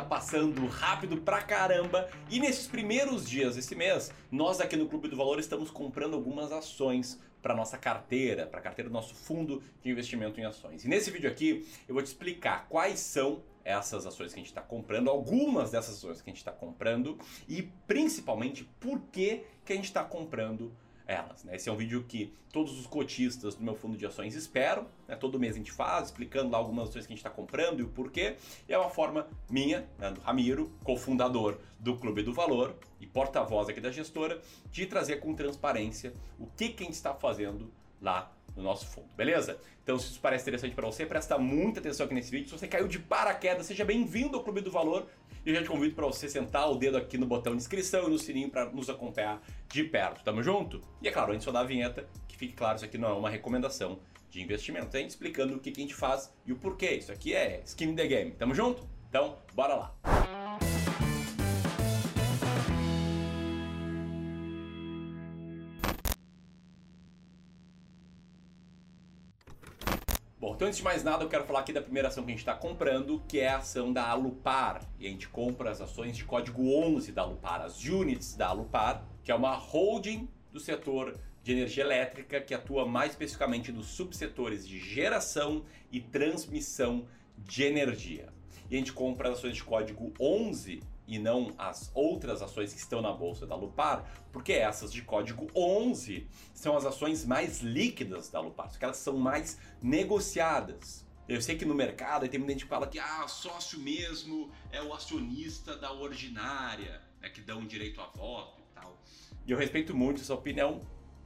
tá passando rápido pra caramba e nesses primeiros dias desse mês, nós aqui no Clube do Valor estamos comprando algumas ações para nossa carteira, para a carteira do nosso fundo de investimento em ações. E nesse vídeo aqui eu vou te explicar quais são essas ações que a gente está comprando, algumas dessas ações que a gente está comprando e principalmente por que, que a gente está comprando elas. Né? Esse é um vídeo que todos os cotistas do meu fundo de ações esperam. Né? Todo mês a gente faz, explicando lá algumas ações que a gente está comprando e o porquê. E é uma forma minha, né, do Ramiro, cofundador do Clube do Valor e porta-voz aqui da gestora, de trazer com transparência o que, que a gente está fazendo lá no nosso fundo, beleza? Então, se isso parece interessante para você, presta muita atenção aqui nesse vídeo. Se você caiu de paraquedas, seja bem-vindo ao Clube do Valor. E eu já te convido para você sentar o dedo aqui no botão de inscrição e no sininho para nos acompanhar de perto. Tamo junto? E é claro, antes de eu dar a vinheta, que fique claro, isso aqui não é uma recomendação de investimento. É explicando o que, que a gente faz e o porquê. Isso aqui é skin in the game. Tamo junto? Então, bora lá. Bom, então antes de mais nada eu quero falar aqui da primeira ação que a gente está comprando, que é a ação da Alupar. E a gente compra as ações de código 11 da Alupar, as units da Alupar, que é uma holding do setor de energia elétrica que atua mais especificamente nos subsetores de geração e transmissão de energia. E a gente compra as ações de código 11 e não as outras ações que estão na bolsa da Lupar, porque essas de código 11 são as ações mais líquidas da Lupar, porque elas são mais negociadas. Eu sei que no mercado tem muita gente que fala que ah, sócio mesmo é o acionista da ordinária, né, que dão direito a voto e tal. E eu respeito muito essa opinião,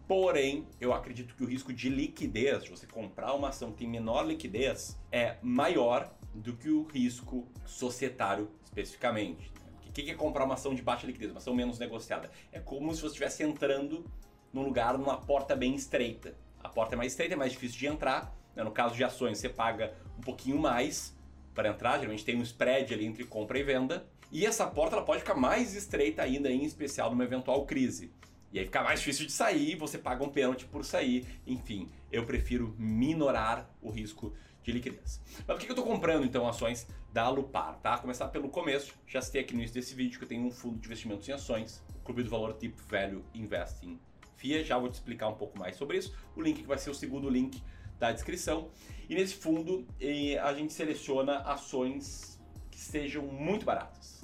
Porém, eu acredito que o risco de liquidez, de você comprar uma ação que tem menor liquidez, é maior do que o risco societário especificamente. O que é comprar uma ação de baixa liquidez, uma ação menos negociada? É como se você estivesse entrando num lugar, numa porta bem estreita. A porta é mais estreita, é mais difícil de entrar. Né? No caso de ações, você paga um pouquinho mais para entrar, geralmente tem um spread ali entre compra e venda. E essa porta ela pode ficar mais estreita ainda, em especial numa eventual crise. E aí fica mais difícil de sair, você paga um pênalti por sair. Enfim, eu prefiro minorar o risco de liquidez. Mas por que eu estou comprando então ações da Lupar? Tá? Começar pelo começo, já citei aqui no início desse vídeo que eu tenho um fundo de investimentos em ações, o Clube do Valor Deep Value Investing FIA, já vou te explicar um pouco mais sobre isso. O link que vai ser o segundo link da descrição. E nesse fundo a gente seleciona ações que sejam muito baratas.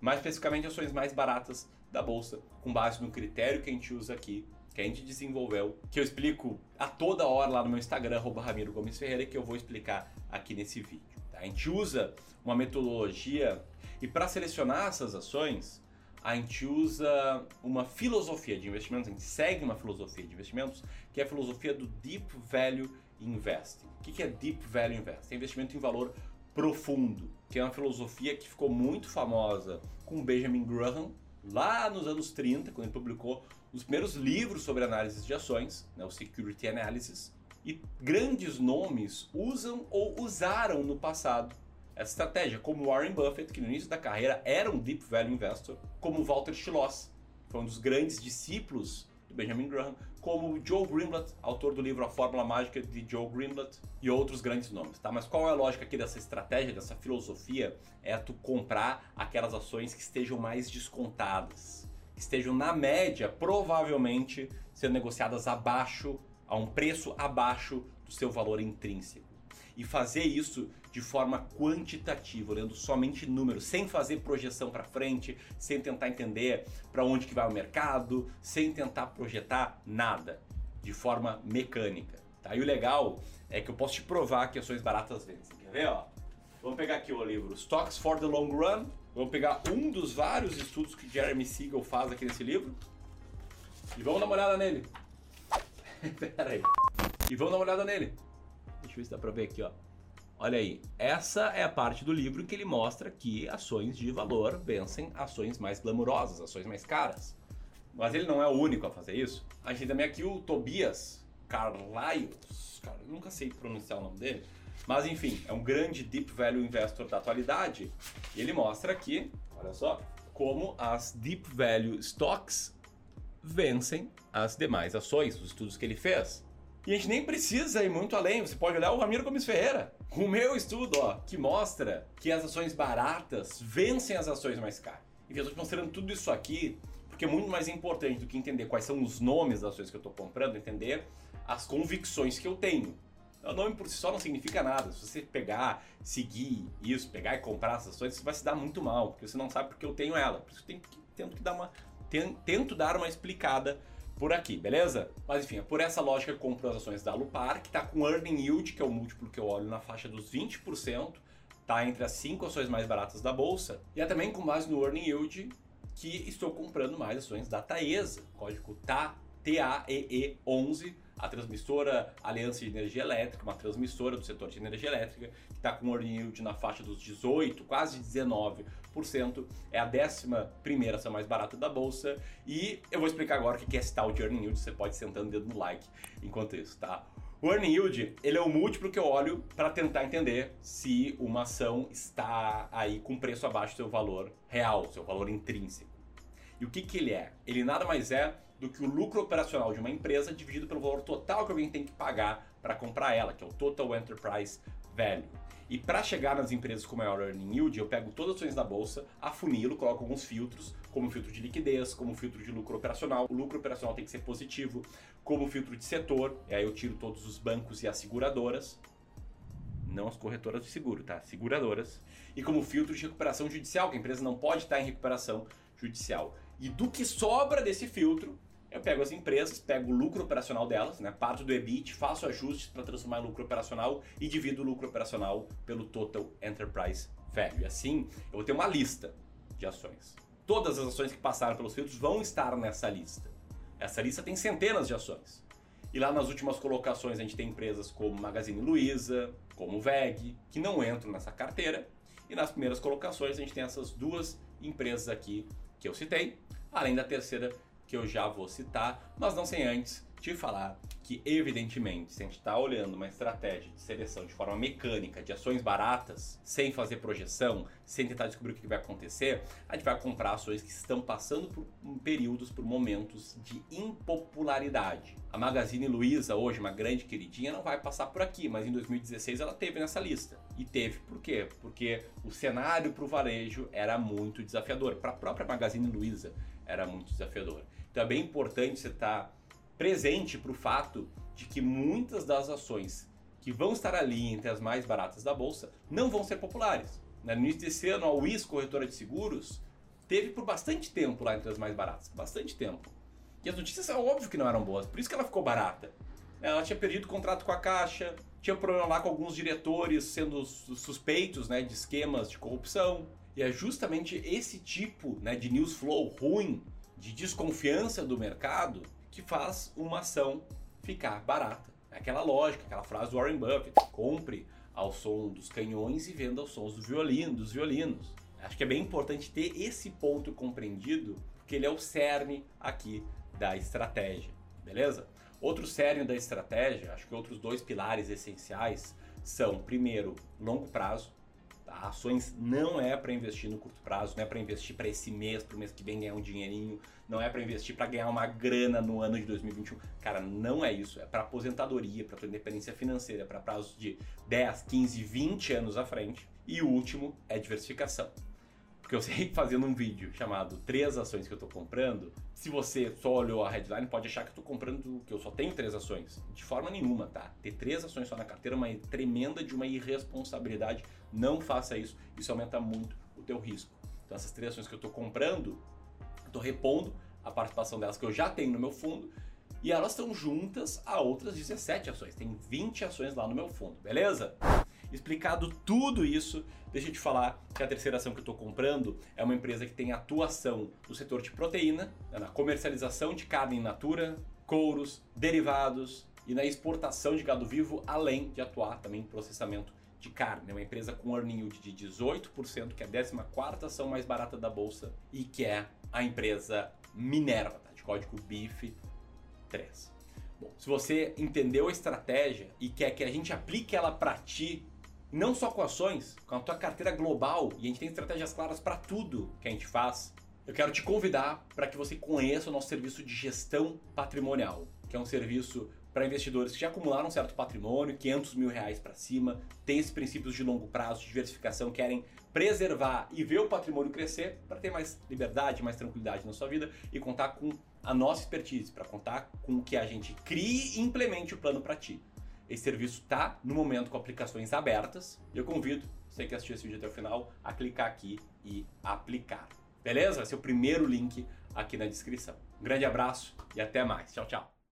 Mais especificamente ações mais baratas da bolsa, com base no critério que a gente usa aqui que a gente desenvolveu, que eu explico a toda hora lá no meu Instagram, Ramiro Gomes Ferreira, que eu vou explicar aqui nesse vídeo. Tá? A gente usa uma metodologia e para selecionar essas ações, a gente usa uma filosofia de investimentos, a gente segue uma filosofia de investimentos, que é a filosofia do Deep Value Investing. O que é Deep Value Investing? É investimento em valor profundo, que é uma filosofia que ficou muito famosa com Benjamin Graham, lá nos anos 30, quando ele publicou os primeiros livros sobre análise de ações, né, o Security Analysis, e grandes nomes usam ou usaram no passado essa estratégia, como Warren Buffett, que no início da carreira era um deep value investor, como Walter Schloss, que foi um dos grandes discípulos de Benjamin Graham, como Joe Greenblatt, autor do livro A Fórmula Mágica de Joe Greenblatt e outros grandes nomes, tá? Mas qual é a lógica aqui dessa estratégia, dessa filosofia? É tu comprar aquelas ações que estejam mais descontadas, que estejam na média, provavelmente sendo negociadas abaixo, a um preço abaixo do seu valor intrínseco e fazer isso de forma quantitativa, olhando somente números, sem fazer projeção para frente, sem tentar entender para onde que vai o mercado, sem tentar projetar nada, de forma mecânica. Tá? E o legal é que eu posso te provar que ações baratas vencem. Quer ver? Ó? Vamos pegar aqui o livro Stocks for the Long Run. Vamos pegar um dos vários estudos que Jeremy Siegel faz aqui nesse livro. E vamos dar uma olhada nele. Pera aí. E vamos dar uma olhada nele. Deixa eu ver se dá pra ver aqui, ó. Olha aí, essa é a parte do livro que ele mostra que ações de valor vencem ações mais glamurosas, ações mais caras. Mas ele não é o único a fazer isso. A gente também aqui o Tobias Carlyles, cara, eu nunca sei pronunciar o nome dele, mas enfim, é um grande deep value investor da atualidade. E ele mostra aqui, olha só, como as deep value stocks vencem as demais ações, os estudos que ele fez. E a gente nem precisa ir muito além, você pode olhar o Ramiro Gomes Ferreira, o meu estudo, ó, que mostra que as ações baratas vencem as ações mais caras. E eu estou te mostrando tudo isso aqui porque é muito mais importante do que entender quais são os nomes das ações que eu estou comprando, entender as convicções que eu tenho. O nome por si só não significa nada. Se você pegar, seguir isso, pegar e comprar essas ações, você vai se dar muito mal, porque você não sabe porque eu tenho ela. Por isso eu tenho que, tento, que dar uma, tento dar uma explicada por aqui, beleza? Mas enfim, é por essa lógica que eu compro as ações da Lupar, que está com earning yield, que é o múltiplo que eu olho na faixa dos 20%, tá entre as 5 ações mais baratas da bolsa, e é também com base no earning yield que estou comprando mais ações da Taesa, código TA TAEE11, a transmissora Aliança de Energia Elétrica, uma transmissora do setor de energia elétrica, que está com um yield na faixa dos 18, quase 19%, é a 11 ação mais barata da bolsa. E eu vou explicar agora o que é esse tal de earning yield, você pode sentando o dedo no like enquanto isso, tá? O earning yield, ele é o múltiplo que eu olho para tentar entender se uma ação está aí com preço abaixo do seu valor real, seu valor intrínseco. E o que, que ele é? Ele nada mais é do que o lucro operacional de uma empresa dividido pelo valor total que alguém tem que pagar para comprar ela, que é o Total Enterprise Value. E para chegar nas empresas com maior earning yield, eu pego todas as ações da bolsa, afunilo, coloco alguns filtros, como filtro de liquidez, como filtro de lucro operacional. O lucro operacional tem que ser positivo, como filtro de setor, e aí eu tiro todos os bancos e as seguradoras, não as corretoras de seguro, tá? Seguradoras. E como filtro de recuperação judicial, que a empresa não pode estar em recuperação judicial. E do que sobra desse filtro, eu pego as empresas, pego o lucro operacional delas, né, parto do EBIT, faço ajustes para transformar em lucro operacional e divido o lucro operacional pelo Total Enterprise Value. Assim, eu vou ter uma lista de ações. Todas as ações que passaram pelos filtros vão estar nessa lista. Essa lista tem centenas de ações. E lá nas últimas colocações a gente tem empresas como Magazine Luiza, como VEG, que não entram nessa carteira. E nas primeiras colocações a gente tem essas duas empresas aqui que eu citei, além da terceira que eu já vou citar, mas não sem antes te falar que, evidentemente, se a gente está olhando uma estratégia de seleção de forma mecânica de ações baratas, sem fazer projeção, sem tentar descobrir o que vai acontecer, a gente vai comprar ações que estão passando por períodos, por momentos de impopularidade. A Magazine Luiza, hoje uma grande queridinha, não vai passar por aqui, mas em 2016 ela teve nessa lista. E teve por quê? Porque o cenário para o varejo era muito desafiador. Para a própria Magazine Luiza era muito desafiador. Então é bem importante você estar tá presente para o fato de que muitas das ações que vão estar ali entre as mais baratas da bolsa não vão ser populares. No início desse ano, a WIS, corretora de seguros, teve por bastante tempo lá entre as mais baratas. Bastante tempo. E as notícias, é óbvio que não eram boas, por isso que ela ficou barata. Ela tinha perdido o contrato com a Caixa, tinha problema lá com alguns diretores sendo suspeitos né, de esquemas de corrupção. E é justamente esse tipo né, de news flow ruim, de desconfiança do mercado, que faz uma ação ficar barata. É aquela lógica, aquela frase do Warren Buffett: compre ao som dos canhões e venda aos sons do violino, dos violinos. Acho que é bem importante ter esse ponto compreendido, porque ele é o cerne aqui da estratégia, beleza? Outro cerne da estratégia, acho que outros dois pilares essenciais são, primeiro, longo prazo, Tá? Ações não é para investir no curto prazo, não é para investir para esse mês, para o mês que vem ganhar um dinheirinho, não é para investir para ganhar uma grana no ano de 2021. Cara, não é isso. É para aposentadoria, para tua independência financeira, para prazos de 10, 15, 20 anos à frente. E o último é diversificação. Porque eu sei que fazendo um vídeo chamado Três Ações que eu estou comprando, se você só olhou a headline, pode achar que eu estou comprando, que eu só tenho três ações. De forma nenhuma, tá? Ter três ações só na carteira é uma tremenda de uma irresponsabilidade. Não faça isso. Isso aumenta muito o teu risco. Então essas três ações que eu estou comprando, eu estou repondo a participação delas que eu já tenho no meu fundo e elas estão juntas a outras 17 ações. Tem 20 ações lá no meu fundo, beleza? Explicado tudo isso, deixa eu te falar que a terceira ação que eu estou comprando é uma empresa que tem atuação no setor de proteína, né, na comercialização de carne in natura, couros, derivados e na exportação de gado vivo, além de atuar também em processamento de carne. É uma empresa com earning yield de 18%, que é a 14 ação mais barata da bolsa e que é a empresa Minerva, tá? de código BIF 3. Bom, se você entendeu a estratégia e quer que a gente aplique ela para ti não só com ações, com a tua carteira global, e a gente tem estratégias claras para tudo que a gente faz. Eu quero te convidar para que você conheça o nosso serviço de gestão patrimonial, que é um serviço para investidores que já acumularam um certo patrimônio, 500 mil reais para cima, têm esses princípios de longo prazo, de diversificação, querem preservar e ver o patrimônio crescer para ter mais liberdade, mais tranquilidade na sua vida e contar com a nossa expertise, para contar com que a gente crie e implemente o plano para ti. Esse serviço está no momento com aplicações abertas. Eu convido você que assistiu esse vídeo até o final a clicar aqui e aplicar. Beleza? Esse é o primeiro link aqui na descrição. Um grande abraço e até mais. Tchau, tchau.